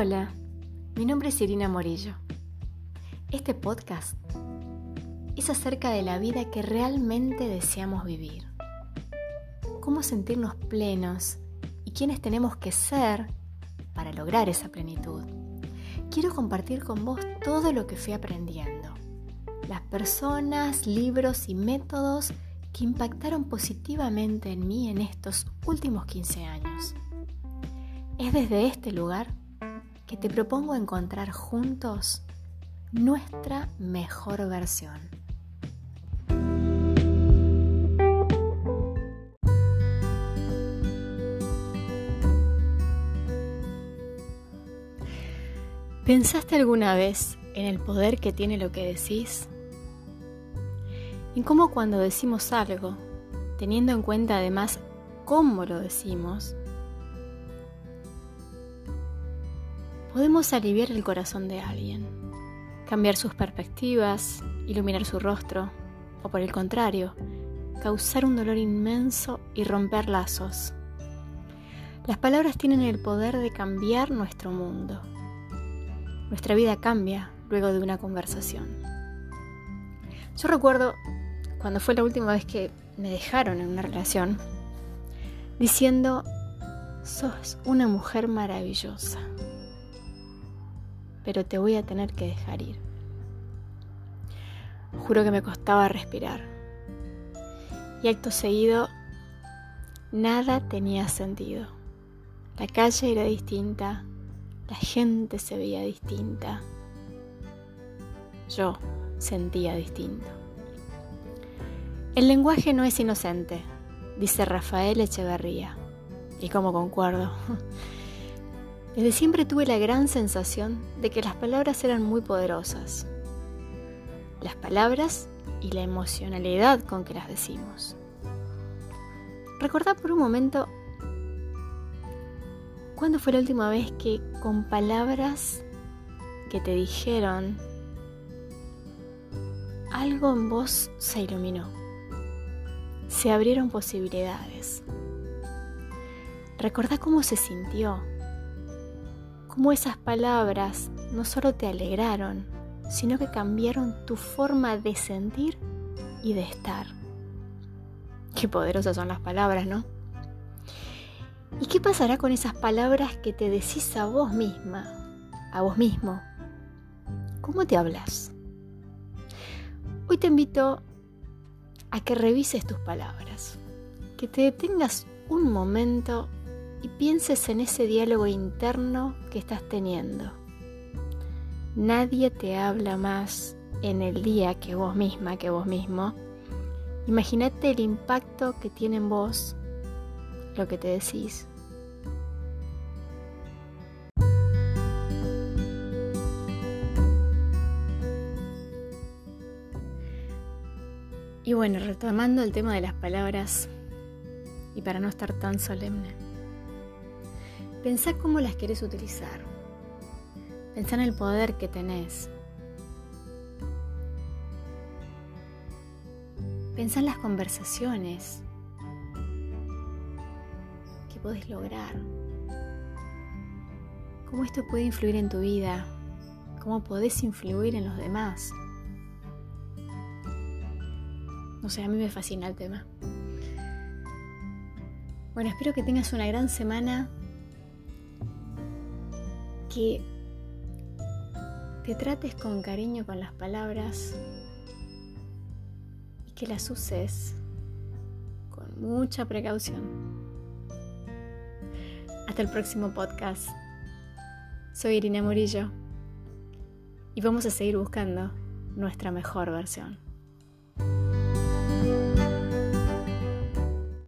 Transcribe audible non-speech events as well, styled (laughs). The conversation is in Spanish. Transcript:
Hola, mi nombre es Irina Morillo. Este podcast es acerca de la vida que realmente deseamos vivir. Cómo sentirnos plenos y quiénes tenemos que ser para lograr esa plenitud. Quiero compartir con vos todo lo que fui aprendiendo. Las personas, libros y métodos que impactaron positivamente en mí en estos últimos 15 años. Es desde este lugar que te propongo encontrar juntos nuestra mejor versión. ¿Pensaste alguna vez en el poder que tiene lo que decís? En cómo cuando decimos algo, teniendo en cuenta además cómo lo decimos, podemos aliviar el corazón de alguien, cambiar sus perspectivas, iluminar su rostro, o por el contrario, causar un dolor inmenso y romper lazos. Las palabras tienen el poder de cambiar nuestro mundo. Nuestra vida cambia luego de una conversación. Yo recuerdo cuando fue la última vez que me dejaron en una relación, diciendo, sos una mujer maravillosa pero te voy a tener que dejar ir. Juro que me costaba respirar. Y acto seguido, nada tenía sentido. La calle era distinta, la gente se veía distinta. Yo sentía distinto. El lenguaje no es inocente, dice Rafael Echeverría. Y como concuerdo. (laughs) Desde siempre tuve la gran sensación de que las palabras eran muy poderosas. Las palabras y la emocionalidad con que las decimos. Recordá por un momento cuándo fue la última vez que con palabras que te dijeron algo en vos se iluminó. Se abrieron posibilidades. Recordá cómo se sintió cómo esas palabras no solo te alegraron, sino que cambiaron tu forma de sentir y de estar. Qué poderosas son las palabras, ¿no? ¿Y qué pasará con esas palabras que te decís a vos misma, a vos mismo? ¿Cómo te hablas? Hoy te invito a que revises tus palabras, que te detengas un momento y pienses en ese diálogo interno que estás teniendo. Nadie te habla más en el día que vos misma, que vos mismo. Imagínate el impacto que tiene en vos lo que te decís. Y bueno, retomando el tema de las palabras, y para no estar tan solemne. Pensá cómo las querés utilizar. Pensá en el poder que tenés. Pensá en las conversaciones que podés lograr. Cómo esto puede influir en tu vida. Cómo podés influir en los demás. No sé, a mí me fascina el tema. Bueno, espero que tengas una gran semana que te trates con cariño con las palabras y que las uses con mucha precaución. Hasta el próximo podcast. Soy Irina Murillo y vamos a seguir buscando nuestra mejor versión.